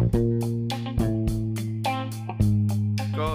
Bye.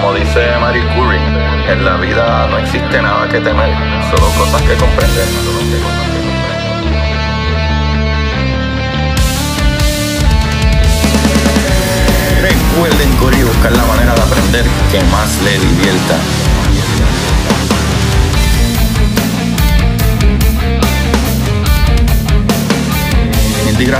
Como dice Marie Curie, en la vida no existe nada que temer, solo cosas que comprender. Recuerden, Curi, buscar la manera de aprender que más le divierta.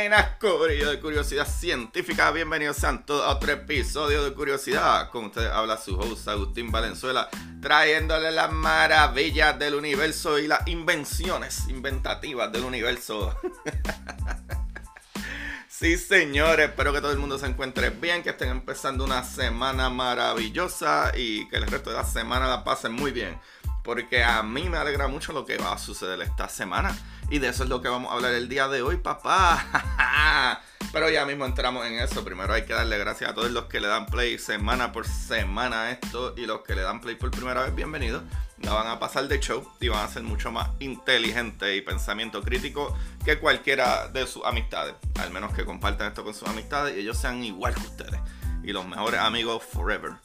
Buenas, Corillo de Curiosidad Científica. Bienvenidos a todos a otro episodio de Curiosidad. Con ustedes habla su host Agustín Valenzuela, trayéndole las maravillas del universo y las invenciones inventativas del universo. sí, señores, espero que todo el mundo se encuentre bien, que estén empezando una semana maravillosa y que el resto de la semana la pasen muy bien. Porque a mí me alegra mucho lo que va a suceder esta semana. Y de eso es lo que vamos a hablar el día de hoy, papá. Pero ya mismo entramos en eso. Primero hay que darle gracias a todos los que le dan play semana por semana a esto. Y los que le dan play por primera vez, bienvenidos. La van a pasar de show y van a ser mucho más inteligente y pensamiento crítico que cualquiera de sus amistades. Al menos que compartan esto con sus amistades y ellos sean igual que ustedes. Y los mejores amigos forever.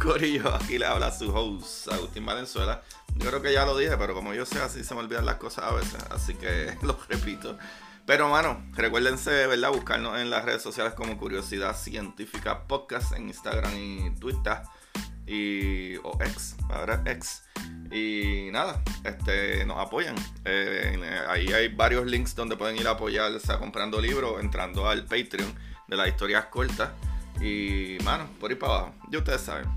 Corillo, aquí le habla su host, Agustín Valenzuela. Yo creo que ya lo dije, pero como yo sé, así se me olvidan las cosas a veces. Así que lo repito. Pero, mano, recuérdense, ¿verdad? Buscarnos en las redes sociales como Curiosidad Científica Podcast en Instagram y Twitter. Y, o ex, ahora ex. Y nada, este, nos apoyan. Eh, ahí hay varios links donde pueden ir a apoyar, o sea, comprando libros, entrando al Patreon de las historias cortas. Y, mano, por ir para abajo. Ya ustedes saben.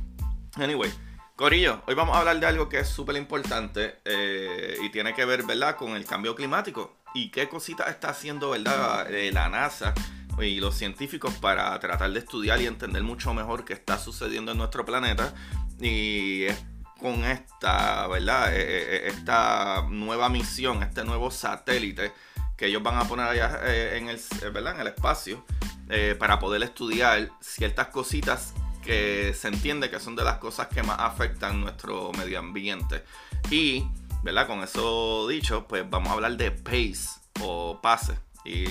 Anyway, Corillo, hoy vamos a hablar de algo que es súper importante eh, y tiene que ver, ¿verdad?, con el cambio climático y qué cositas está haciendo, ¿verdad?, eh, la NASA y los científicos para tratar de estudiar y entender mucho mejor qué está sucediendo en nuestro planeta y es con esta, ¿verdad?, eh, esta nueva misión, este nuevo satélite que ellos van a poner allá en, el, ¿verdad? en el espacio para poder estudiar ciertas cositas que se entiende que son de las cosas que más afectan nuestro medio ambiente. Y, ¿verdad? Con eso dicho, pues vamos a hablar de pace o pase. Y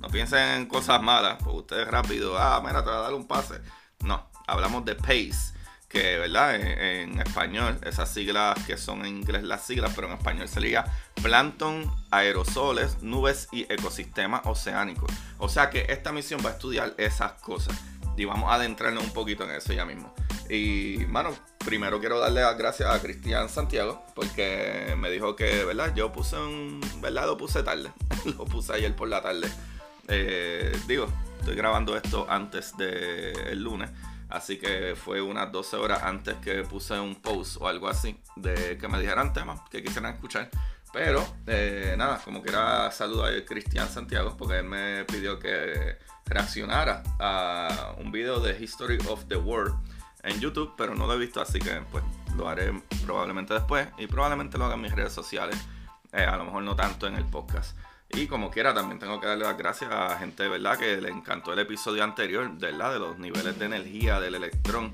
no piensen en cosas malas, porque ustedes rápido, ah, mira, te va a dar un pase. No, hablamos de pace, que, ¿verdad? En, español, esas siglas que son en inglés las siglas, pero en español sería plancton, aerosoles, nubes y ecosistemas oceánicos. O sea que esta misión va a estudiar esas cosas y vamos a adentrarnos un poquito en eso ya mismo. Y, mano, primero quiero darle las gracias a Cristian Santiago, porque me dijo que, ¿verdad? Yo puse un, ¿verdad? Lo puse tarde, lo puse ayer por la tarde. Eh, digo, estoy grabando esto antes del lunes, así que fue unas 12 horas antes que puse un post o algo así, de que me dijeran temas que quisieran escuchar. Pero, eh, nada, como quiera, saludo a Cristian Santiago, porque él me pidió que reaccionara a un video de History of the World en YouTube, pero no lo he visto, así que pues lo haré probablemente después y probablemente lo haga en mis redes sociales, eh, a lo mejor no tanto en el podcast. Y como quiera, también tengo que darle las gracias a gente, ¿verdad? Que le encantó el episodio anterior, ¿verdad? De los niveles de energía del electrón.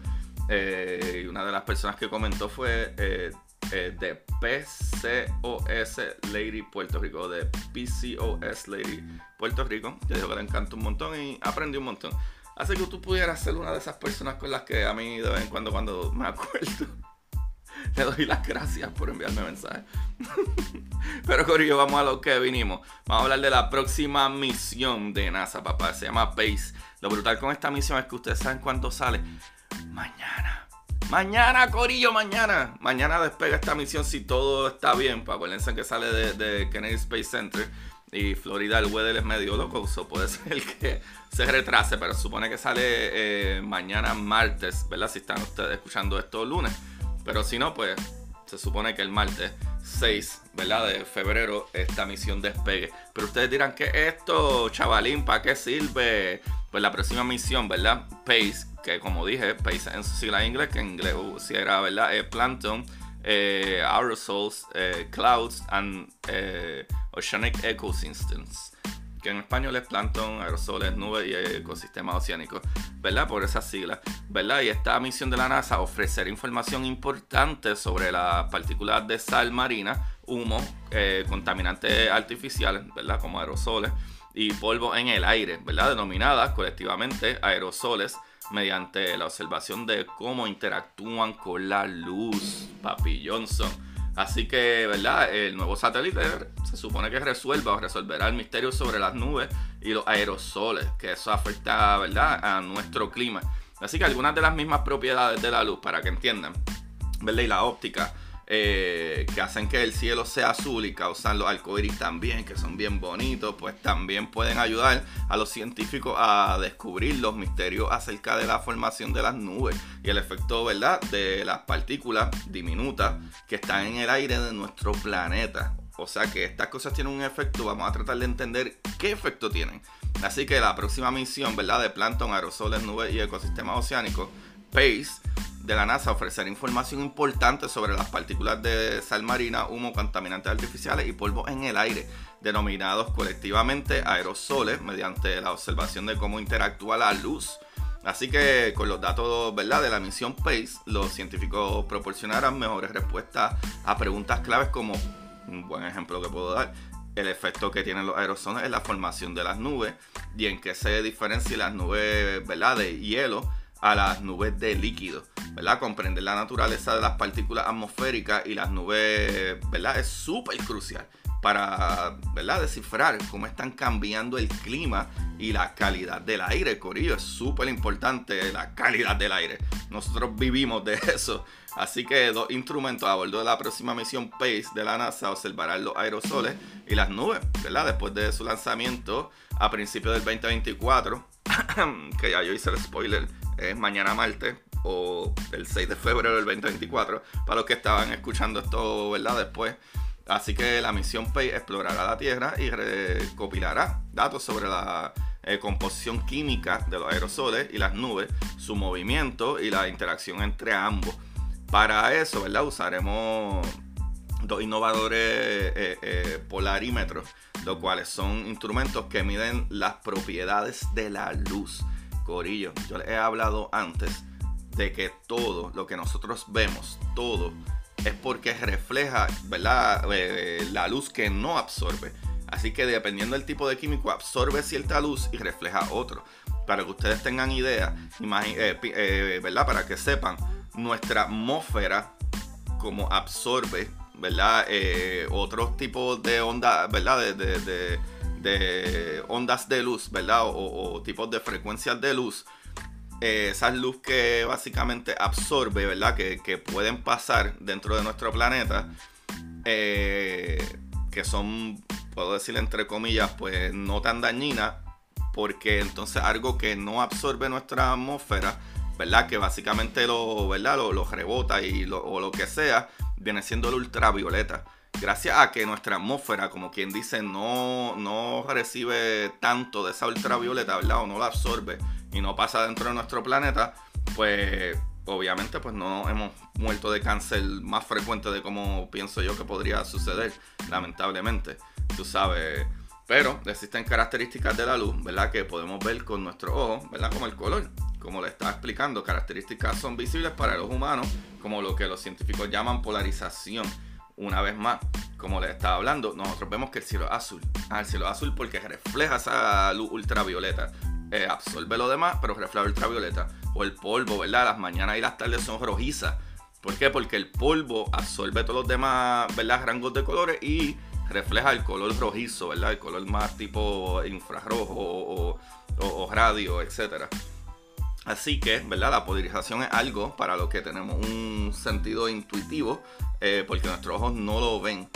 Eh, y una de las personas que comentó fue eh, de PCOS Lady Puerto Rico, de PCOS Lady Puerto Rico, que dijo que le encanta un montón y aprendí un montón. Así que tú pudieras ser una de esas personas con las que a mí de vez en cuando, cuando me acuerdo, Le doy las gracias por enviarme mensajes. Pero Corillo, vamos a lo que vinimos. Vamos a hablar de la próxima misión de NASA, papá. Se llama PACE. Lo brutal con esta misión es que ustedes saben cuándo sale. Mañana. Mañana, Corillo, mañana. Mañana despega esta misión si todo está bien. Pues acuérdense que sale de, Kennedy Space Center. Y Florida, el weather es medio loco. So puede ser que se retrase. Pero supone que sale eh, mañana martes, ¿verdad? Si están ustedes escuchando esto lunes. Pero si no, pues se supone que el martes 6, ¿verdad? De febrero esta misión despegue. Pero ustedes dirán, ¿qué esto, chavalín? ¿Para qué sirve? Pues la próxima misión, ¿verdad? PACE, como dije, PACE en su sigla en inglés, que en inglés si era, ¿verdad? Eh, Plankton, eh, Aerosols, eh, Clouds and Oceanic Ecosystems que en español es plancton, aerosoles, nubes y ecosistemas oceánicos, ¿verdad? Por esas siglas, ¿verdad? Y esta misión de la NASA ofrecer información importante sobre las partículas de sal marina, humo, eh, contaminantes artificiales, ¿verdad? Como aerosoles y polvo en el aire, ¿verdad? Denominadas colectivamente aerosoles mediante la observación de cómo interactúan con la luz, Papi Johnson. Así que, ¿verdad? El nuevo satélite se supone que resuelva o resolverá el misterio sobre las nubes y los aerosoles, que eso afecta, ¿verdad?, a nuestro clima. Así que algunas de las mismas propiedades de la luz, para que entiendan, ¿verdad? Y la óptica eh, que hacen que el cielo sea azul y causan los arcoíris también, que son bien bonitos, pues también pueden ayudar a los científicos a descubrir los misterios acerca de la formación de las nubes y el efecto, ¿verdad?, de las partículas diminutas que están en el aire de nuestro planeta. O sea que estas cosas tienen un efecto, vamos a tratar de entender qué efecto tienen. Así que la próxima misión, ¿verdad?, de plancton, aerosoles, nubes y ecosistemas oceánicos, PACE, de la NASA ofrecer información importante sobre las partículas de sal marina, humo, contaminantes artificiales y polvo en el aire, denominados colectivamente aerosoles, mediante la observación de cómo interactúa la luz. Así que con los datos ¿verdad? de la misión PACE, los científicos proporcionarán mejores respuestas a preguntas claves como, un buen ejemplo que puedo dar, el efecto que tienen los aerosoles en la formación de las nubes y en qué se diferencian las nubes ¿verdad? de hielo a las nubes de líquido, ¿verdad? Comprender la naturaleza de las partículas atmosféricas y las nubes, ¿verdad? Es súper crucial para, ¿verdad? Descifrar cómo están cambiando el clima y la calidad del aire, Corillo. Es súper importante la calidad del aire. Nosotros vivimos de eso. Así que dos instrumentos a bordo de la próxima misión PACE de la NASA observarán los aerosoles y las nubes, ¿verdad? Después de su lanzamiento a principios del 2024, que ya yo hice el spoiler es mañana martes o el 6 de febrero del 2024, para los que estaban escuchando esto, ¿verdad? Después. Así que la misión PAY explorará la Tierra y recopilará datos sobre la eh, composición química de los aerosoles y las nubes, su movimiento y la interacción entre ambos. Para eso, ¿verdad? Usaremos dos innovadores eh, eh, polarímetros, los cuales son instrumentos que miden las propiedades de la luz. Corillo, yo les he hablado antes de que todo lo que nosotros vemos, todo, es porque refleja, ¿verdad? Eh, la luz que no absorbe. Así que dependiendo del tipo de químico, absorbe cierta luz y refleja otro. Para que ustedes tengan idea, eh, eh, ¿verdad? Para que sepan, nuestra atmósfera, como absorbe, ¿verdad? otros tipos de ondas, ¿verdad? de ondas de luz, ¿verdad? O, tipos de frecuencias de luz. Eh, esas luz que básicamente absorbe, ¿verdad? Que, pueden pasar dentro de nuestro planeta. Eh, que son, puedo decir entre comillas, pues no tan dañinas. Porque entonces algo que no absorbe nuestra atmósfera, ¿verdad? Que básicamente lo, ¿verdad? Lo, rebota y lo, o lo que sea, viene siendo el ultravioleta gracias a que nuestra atmósfera, como quien dice, no, no recibe tanto de esa ultravioleta, ¿verdad? O no la absorbe y no pasa dentro de nuestro planeta, pues obviamente pues no hemos muerto de cáncer más frecuente de como pienso yo que podría suceder, lamentablemente, tú sabes. Pero existen características de la luz, ¿verdad? Que podemos ver con nuestro ojo, ¿verdad? Como el color, como le está explicando, características son visibles para los humanos, como lo que los científicos llaman polarización una vez más, como les estaba hablando, nosotros vemos que el cielo es azul. Ah, el cielo es azul porque refleja esa luz ultravioleta. Eh, absorbe lo demás, pero refleja ultravioleta. O el polvo, ¿verdad? Las mañanas y las tardes son rojizas. ¿Por qué? Porque el polvo absorbe todos los demás, ¿verdad? Rangos de colores y refleja el color rojizo, ¿verdad? El color más tipo infrarrojo o, o radio, etcétera. Así que, ¿verdad? La polarización es algo para lo que tenemos un sentido intuitivo, eh, porque nuestros ojos no lo ven,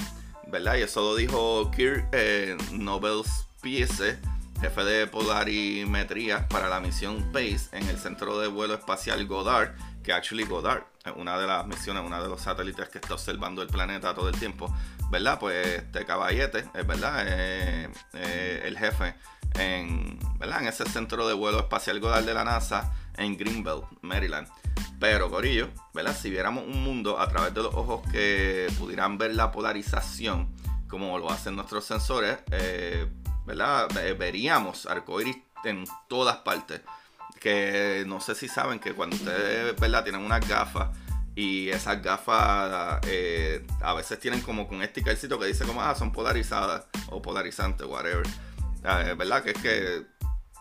¿verdad? Y eso lo dijo Kirk eh, Nobel Spiese, jefe de polarimetría para la misión PACE en el Centro de Vuelo Espacial Goddard, que actually Goddard es una de las misiones, uno de los satélites que está observando el planeta todo el tiempo, ¿verdad? Pues este caballete, es verdad, eh, el jefe en, ¿verdad? en ese centro de vuelo espacial Goddard de la NASA en Greenbelt, Maryland. Pero, Corillo, ¿verdad? Si viéramos un mundo a través de los ojos que pudieran ver la polarización, como lo hacen nuestros sensores, eh, ¿verdad? Veríamos arcoíris en todas partes. Que no sé si saben que cuando ustedes, ¿verdad? Tienen unas gafas y esas gafas eh, a veces tienen como un stickercito que dice como, ah, son polarizadas o polarizantes, whatever. Eh, ¿Verdad? Que es que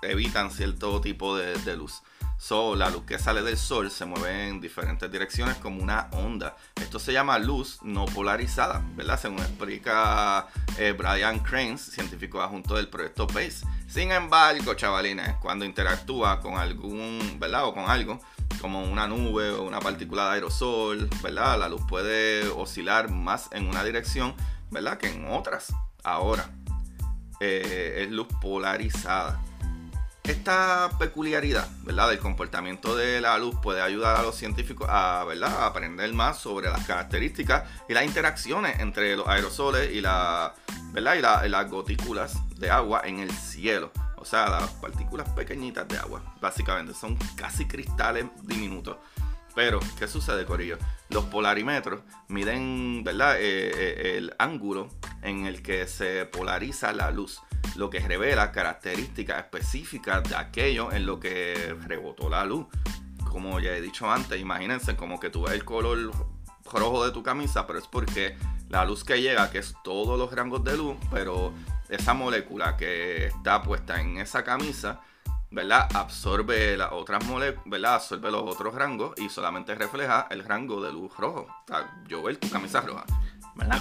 evitan cierto tipo de luz. So, la luz que sale del sol se mueve en diferentes direcciones como una onda. Esto se llama luz no polarizada, ¿verdad? Según explica eh, Brian Cranes, científico adjunto del proyecto PACE. Sin embargo, chavalines, cuando interactúa con algún, ¿verdad? O con algo, como una nube o una partícula de aerosol, ¿verdad? La luz puede oscilar más en una dirección, ¿verdad? Que en otras. Ahora, eh, es luz polarizada. Esta peculiaridad ¿verdad? del comportamiento de la luz puede ayudar a los científicos a, ¿verdad? aprender más sobre las características y las interacciones entre los aerosoles y, la, ¿verdad? y, las gotículas de agua en el cielo. O sea, las partículas pequeñitas de agua, básicamente, son casi cristales diminutos. Pero, ¿qué sucede, Corillo? Los polarímetros miden ¿verdad? Eh, eh, el ángulo en el que se polariza la luz lo que revela características específicas de aquello en lo que rebotó la luz. Como ya he dicho antes, imagínense como que tú ves el color rojo de tu camisa, pero es porque la luz que llega, que es todos los rangos de luz, pero esa molécula que está puesta en esa camisa, ¿verdad? Absorbe las otras moléculas. Absorbe los otros rangos y solamente refleja el rango de luz rojo. O sea, yo veo tu camisa roja.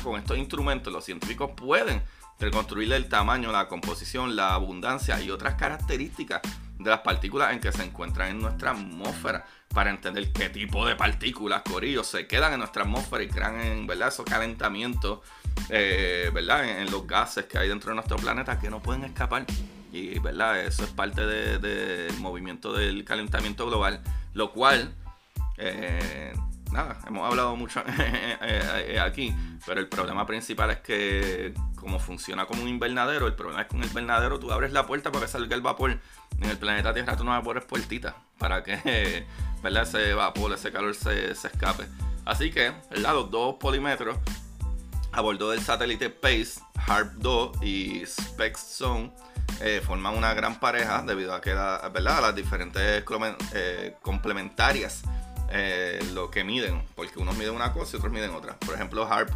Con estos instrumentos los científicos pueden reconstruir el tamaño, la composición, la abundancia y otras características de las partículas en que se encuentran en nuestra atmósfera para entender qué tipo de partículas, corillos, se quedan en nuestra atmósfera y crean en, ¿verdad? esos calentamientos eh, ¿verdad? En, los gases que hay dentro de nuestro planeta que no pueden escapar. Y ¿verdad? eso es parte del movimiento del calentamiento global, lo cual eh, nada, hemos hablado mucho eh, eh, aquí, pero el problema principal es que como funciona como un invernadero, el problema es que con el invernadero tú abres la puerta para que salga el vapor. En el planeta Tierra tú no abres puertitas para que ¿verdad? ese vapor, ese calor se, escape. Así que, los dos polímetros a bordo del satélite PACE, HARP 2 y SpecZone eh, forman una gran pareja debido a que ¿verdad? las diferentes complementarias eh, lo que miden, porque unos miden una cosa y otros miden otra. Por ejemplo, HARP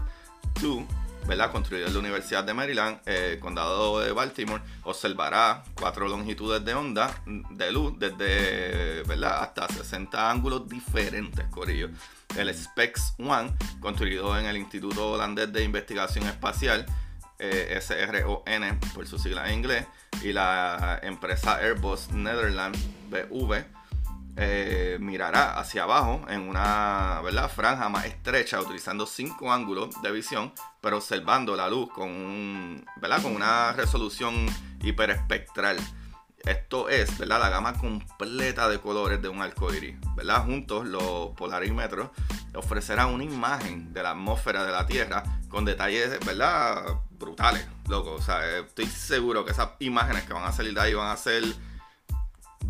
2, ¿verdad? construido en la Universidad de Maryland, eh, condado de Baltimore, observará cuatro longitudes de onda de luz desde ¿verdad? hasta 60 ángulos diferentes, Corillo. El SPEX One, construido en el Instituto Holandés de Investigación Espacial, eh, SRON por su sigla en inglés, y la empresa Airbus Netherlands BV eh, mirará hacia abajo en una ¿verdad? franja más estrecha utilizando cinco ángulos de visión, pero observando la luz con, ¿verdad? con una resolución hiperespectral. Esto es ¿verdad? la gama completa de colores de un arcoíris. ¿verdad? Juntos los polarímetros ofrecerán una imagen de la atmósfera de la Tierra con detalles ¿verdad? brutales. Loco. O sea, estoy seguro que esas imágenes que van a salir de ahí van a ser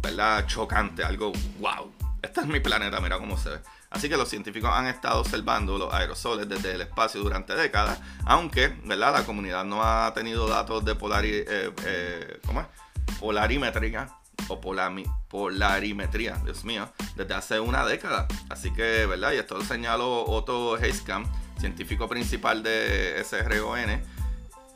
¿verdad? Chocante, algo wow. Este es mi planeta, mira cómo se ve. Así que los científicos han estado observando los aerosoles desde el espacio durante décadas, aunque ¿verdad? la comunidad no ha tenido datos de eh, eh, polarimetría o polarimetría, Dios mío, desde hace una década. Así que, ¿verdad? Y esto lo señaló Otto Heiskamp, científico principal de SRON,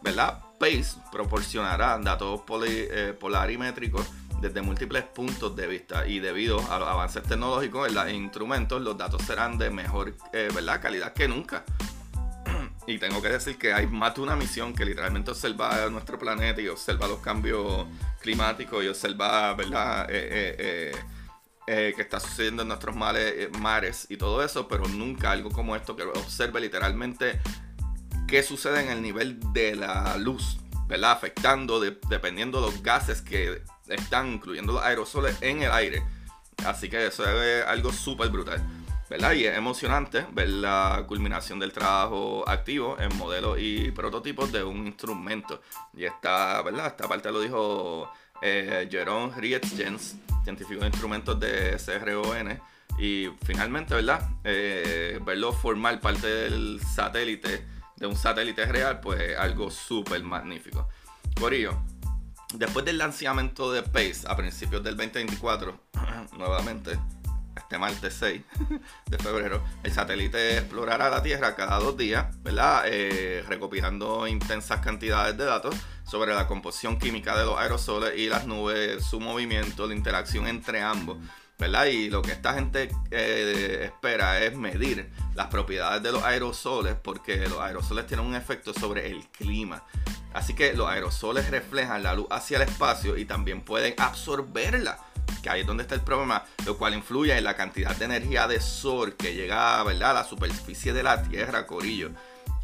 ¿verdad? PACE proporcionará datos eh, polarimétricos desde múltiples puntos de vista y debido a los avances tecnológicos en los instrumentos, los datos serán de mejor eh, ¿verdad? calidad que nunca. y tengo que decir que hay más de una misión que literalmente observa nuestro planeta y observa los cambios climáticos y observa ¿verdad? Eh, eh, que está sucediendo en nuestros mares y todo eso, pero nunca algo como esto que observe literalmente qué sucede en el nivel de la luz, ¿verdad? Afectando dependiendo de los gases que están, incluyendo los aerosoles, en el aire. Así que eso es algo súper brutal. ¿verdad? Y es emocionante ver la culminación del trabajo activo en modelos y prototipos de un instrumento. Y esta, ¿verdad? Esta parte lo dijo eh, Jerome Rietjens, científico de instrumentos de CRON. Y finalmente, ¿verdad? Eh, verlo formar parte del satélite de un satélite real, pues algo súper magnífico. Corillo, después del lanzamiento de Pace a principios del 2024, nuevamente, este martes 6 de febrero, el satélite explorará la Tierra cada dos días, ¿verdad? Eh, recopilando intensas cantidades de datos sobre la composición química de los aerosoles y las nubes, su movimiento, la interacción entre ambos. ¿Verdad? Y lo que esta gente eh, espera es medir las propiedades de los aerosoles porque los aerosoles tienen un efecto sobre el clima. Así que los aerosoles reflejan la luz hacia el espacio y también pueden absorberla, que ahí es donde está el problema, lo cual influye en la cantidad de energía de sol que llega ¿verdad? a la superficie de la Tierra, Corillo.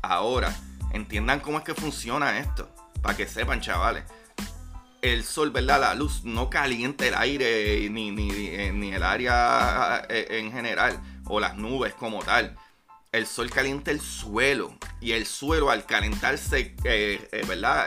Ahora, entiendan cómo es que funciona esto, para que sepan, chavales el sol, ¿verdad? La luz no calienta el aire ni, ni, ni el área eh, en general o las nubes como tal. El sol calienta el suelo y el suelo al calentarse, eh, eh, ¿verdad?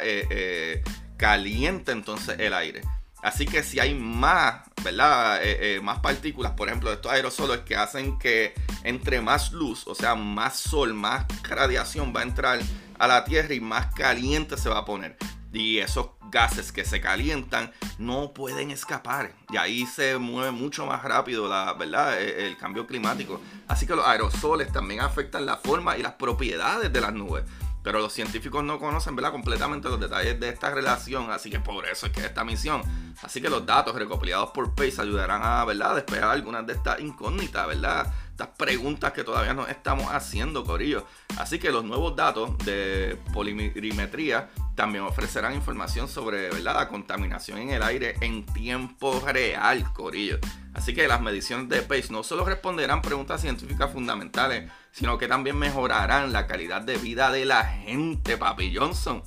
calienta entonces el aire. Así que si hay más, ¿verdad? más partículas, por ejemplo, de estos aerosoles que hacen que entre más luz, o sea, más sol, más radiación va a entrar a la Tierra y más caliente se va a poner. Y esos gases que se calientan no pueden escapar. Y ahí se mueve mucho más rápido la, ¿verdad? E, el, cambio climático. Así que los aerosoles también afectan la forma y las propiedades de las nubes. Pero los científicos no conocen ¿verdad? completamente los detalles de esta relación, así que por eso es que esta misión. Así que los datos recopilados por PACE ayudarán a ¿verdad? despejar algunas de estas incógnitas, ¿verdad? estas preguntas que todavía no estamos haciendo, Corillo. Así que los nuevos datos de polirimetría también ofrecerán información sobre ¿verdad? la contaminación en el aire en tiempo real, Corillo. Así que las mediciones de PACE no solo responderán preguntas científicas fundamentales, sino que también mejorarán la calidad de vida de la gente, Papi Johnson.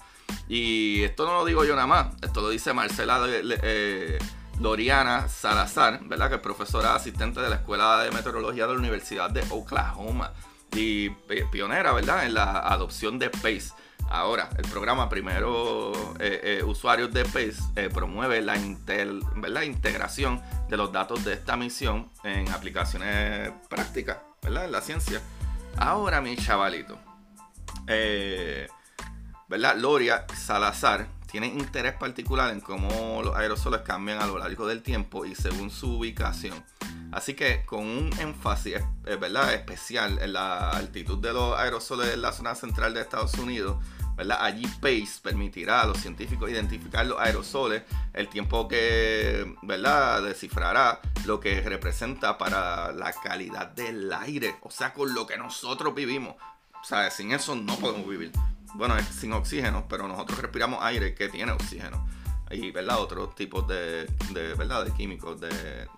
Y esto no lo digo yo nada más, esto lo dice Marcela eh, Loriana Salazar, ¿verdad? Que es profesora asistente de la Escuela de Meteorología de la Universidad de Oklahoma y pionera, ¿verdad? En la adopción de PACE. Ahora, el programa Primero eh, eh, Usuarios de PACE eh, promueve la integración de los datos de esta misión en aplicaciones prácticas, ¿verdad? En la ciencia. Ahora, mi chavalito, ¿verdad? Loria Salazar tiene interés particular en cómo los aerosoles cambian a lo largo del tiempo y según su ubicación. Así que con un énfasis especial en la altitud de los aerosoles en la zona central de Estados Unidos, ¿verdad? allí PACE permitirá a los científicos identificar los aerosoles, el tiempo que ¿verdad? descifrará lo que representa para la calidad del aire, o sea, con lo que nosotros vivimos. O sea, sin eso no podemos vivir bueno, es sin oxígeno, pero nosotros respiramos aire que tiene oxígeno. Y, ¿verdad? Otros tipos de, ¿verdad? De químicos, de,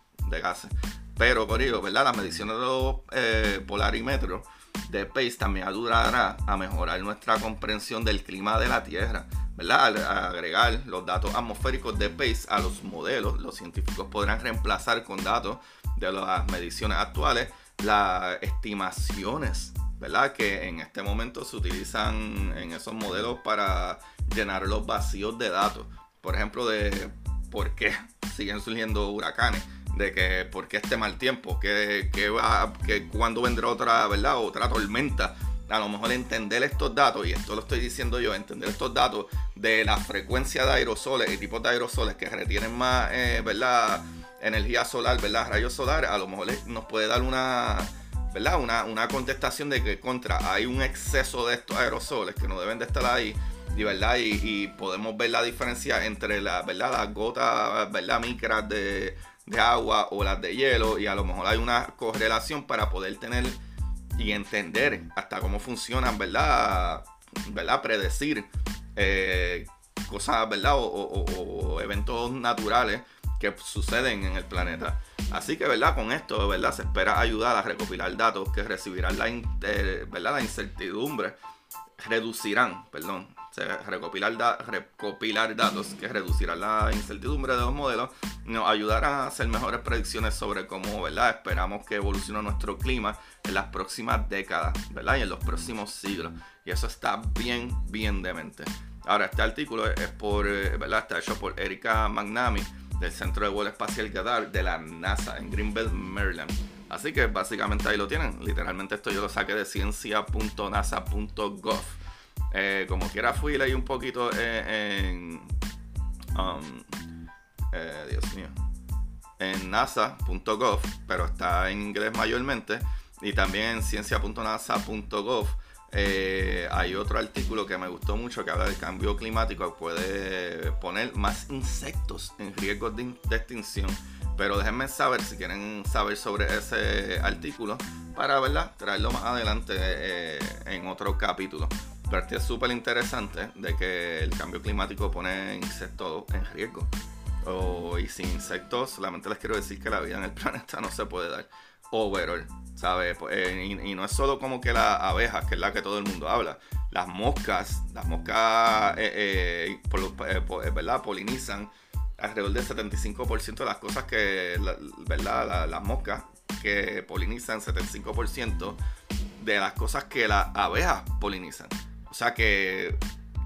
gases. Pero, por ello, ¿verdad? Las mediciones de los eh, polarimetros de PACE también ayudará a mejorar nuestra comprensión del clima de la Tierra. ¿verdad? Al agregar los datos atmosféricos de PACE a los modelos, los científicos podrán reemplazar con datos de las mediciones actuales las estimaciones ¿verdad? Que en este momento se utilizan en esos modelos para llenar los vacíos de datos. Por ejemplo, de por qué siguen surgiendo huracanes, de que por qué este mal tiempo, que, va, que cuando vendrá otra, ¿verdad? Otra tormenta. A lo mejor entender estos datos, y esto lo estoy diciendo yo, entender estos datos de la frecuencia de aerosoles y tipos de aerosoles que retienen más, eh, ¿verdad? Energía solar, ¿verdad? Rayos solares, a lo mejor nos puede dar una, ¿verdad? Una, una contestación de que contra hay un exceso de estos aerosoles que no deben de estar ahí y verdad y, podemos ver la diferencia entre la, ¿verdad? las gotas ¿verdad? micras de, de agua o las de hielo y a lo mejor hay una correlación para poder tener y entender hasta cómo funcionan, ¿verdad? ¿verdad? Predecir eh, cosas, ¿verdad? O, eventos naturales que suceden en el planeta. Así que, ¿verdad? Con esto, ¿verdad? Se espera ayudar a recopilar datos que recibirán la, ¿verdad? la incertidumbre, reducirán, perdón, recopilar, datos que reducirán la incertidumbre de los modelos, nos ayudarán a hacer mejores predicciones sobre cómo ¿verdad? esperamos que evolucione nuestro clima en las próximas décadas ¿verdad? y en los próximos siglos. Y eso está bien, bien demente. Ahora, este artículo es por, ¿verdad? Está hecho por Erika Magnami del Centro de Vuelo Espacial Gadar de la NASA en Greenbelt, Maryland. Así que básicamente ahí lo tienen. Literalmente esto yo lo saqué de ciencia.nasa.gov. Eh, como quiera fui leí un poquito en... Um, eh, Dios mío. En nasa.gov, pero está en inglés mayormente. Y también en ciencia.nasa.gov. Eh, hay otro artículo que me gustó mucho que habla del cambio climático. Puede poner más insectos en riesgo de, extinción. Pero déjenme saber si quieren saber sobre ese artículo para ¿verdad? traerlo más adelante en otro capítulo. Pero es súper interesante de que el cambio climático pone insectos en riesgo. y sin insectos, solamente les quiero decir que la vida en el planeta no se puede dar. Overall, ¿sabes? Pues, eh, y, no es solo como que las abejas, que es la que todo el mundo habla. Las moscas, las moscas, eh, eh, ¿verdad? Polinizan alrededor del 75% de las cosas que, ¿verdad? las moscas que polinizan 75% de las cosas que las abejas polinizan. O sea que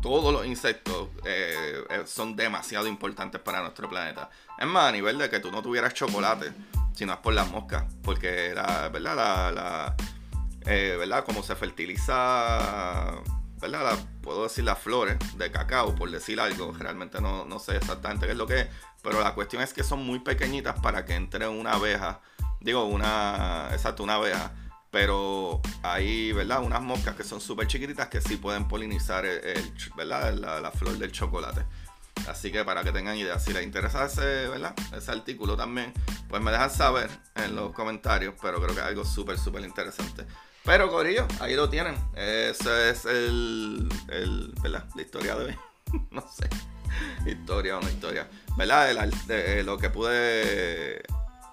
todos los insectos eh, eh, son demasiado importantes para nuestro planeta. Es más, a nivel de que tú no tuvieras chocolate, si no es por las moscas, porque la, ¿verdad? La, eh, ¿verdad? Como se fertiliza, ¿verdad? puedo decir las flores de cacao, por decir algo, realmente no, no sé exactamente qué es lo que es, pero la cuestión es que son muy pequeñitas para que entre una abeja, digo, una, exacto, una abeja pero hay, ¿verdad? Unas moscas que son súper chiquititas que sí pueden polinizar el, ¿verdad? La, flor del chocolate. Así que para que tengan idea, si les interesa ese, ¿verdad? ese artículo también, pues me dejan saber en los comentarios, pero creo que es algo súper, súper interesante. Pero Corillo, ahí lo tienen. Ese es el, el ¿verdad? La historia de hoy. no sé. Historia o no historia. ¿Verdad? lo que pude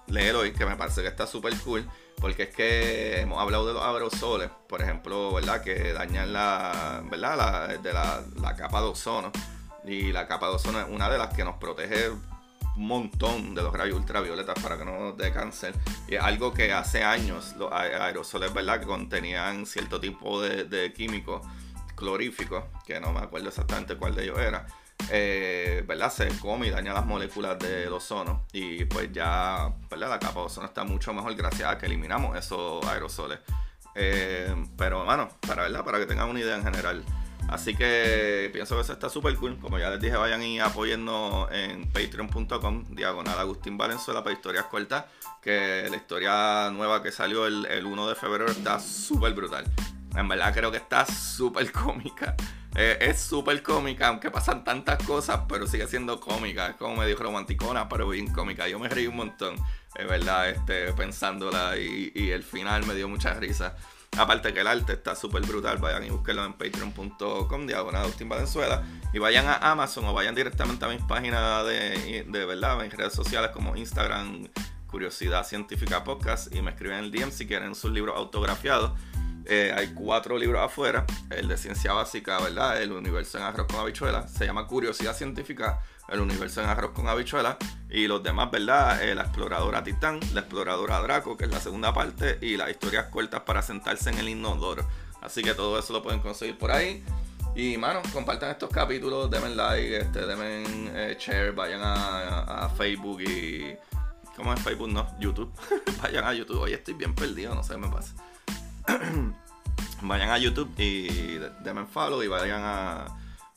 leer hoy, que me parece que está súper cool. Porque es que hemos hablado de los aerosoles, por ejemplo, ¿verdad? Que dañan la, ¿verdad? La, de la, capa de ozono. Y la capa de ozono es una de las que nos protege un montón de los rayos ultravioletas para que no nos dé cáncer. Y es algo que hace años los aerosoles, ¿verdad? Que contenían cierto tipo de, de químicos cloríficos, que no me acuerdo exactamente cuál de ellos era eh, ¿verdad? Se come y daña las moléculas del ozono y pues ya. La capa de ozono está mucho mejor gracias a que eliminamos esos aerosoles. Eh, pero, bueno, para, ¿verdad? Para que tengan una idea en general. Así que pienso que eso está súper cool. Como ya les dije, vayan y apoyando en patreon.com, diagonal Agustín Valenzuela para historias cortas. Que la historia nueva que salió el, el 1 de febrero está súper brutal. En verdad creo que está súper cómica. Eh, es súper cómica, aunque pasan tantas cosas, pero sigue siendo cómica. Es como medio romanticona, pero bien cómica. Yo me reí un montón, es verdad, este, pensándola y, el final me dio mucha risa. Aparte que el arte está súper brutal, vayan y búsquenlo en patreon.com, diagonal Agustín Valenzuela. Y vayan a Amazon o vayan directamente a mis páginas de, de verdad, en redes sociales como Instagram, Curiosidad Científica Podcast. Y me escriben en el DM si quieren sus libros autografiados. Eh, hay cuatro libros afuera. El de ciencia básica, ¿verdad? El universo en arroz con habichuela. Se llama Curiosidad Científica, el universo en arroz con habichuela. Y los demás, ¿verdad? Eh, la exploradora Titán, la exploradora Draco, que es la segunda parte. Y las historias cortas para sentarse en el inodoro. Así que todo eso lo pueden conseguir por ahí. Y, mano, compartan estos capítulos, denme like, este, denme eh, share, vayan a, a Facebook y... ¿Cómo es Facebook? No, YouTube. vayan a YouTube. Hoy estoy bien perdido, no sé qué me pasa. vayan a YouTube y denme follow y vayan a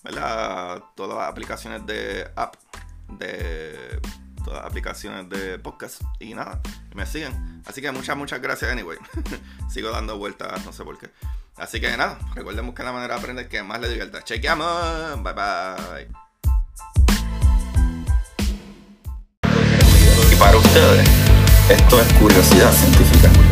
¿verdad? todas las aplicaciones de app, de todas las aplicaciones de podcast y nada, me siguen. Así que muchas, muchas gracias anyway. Sigo dando vueltas, no sé por qué. Así que nada, recuerden buscar la manera de aprender que más les divierta. Chequeamos. Bye bye. Y para ustedes, esto es curiosidad científica.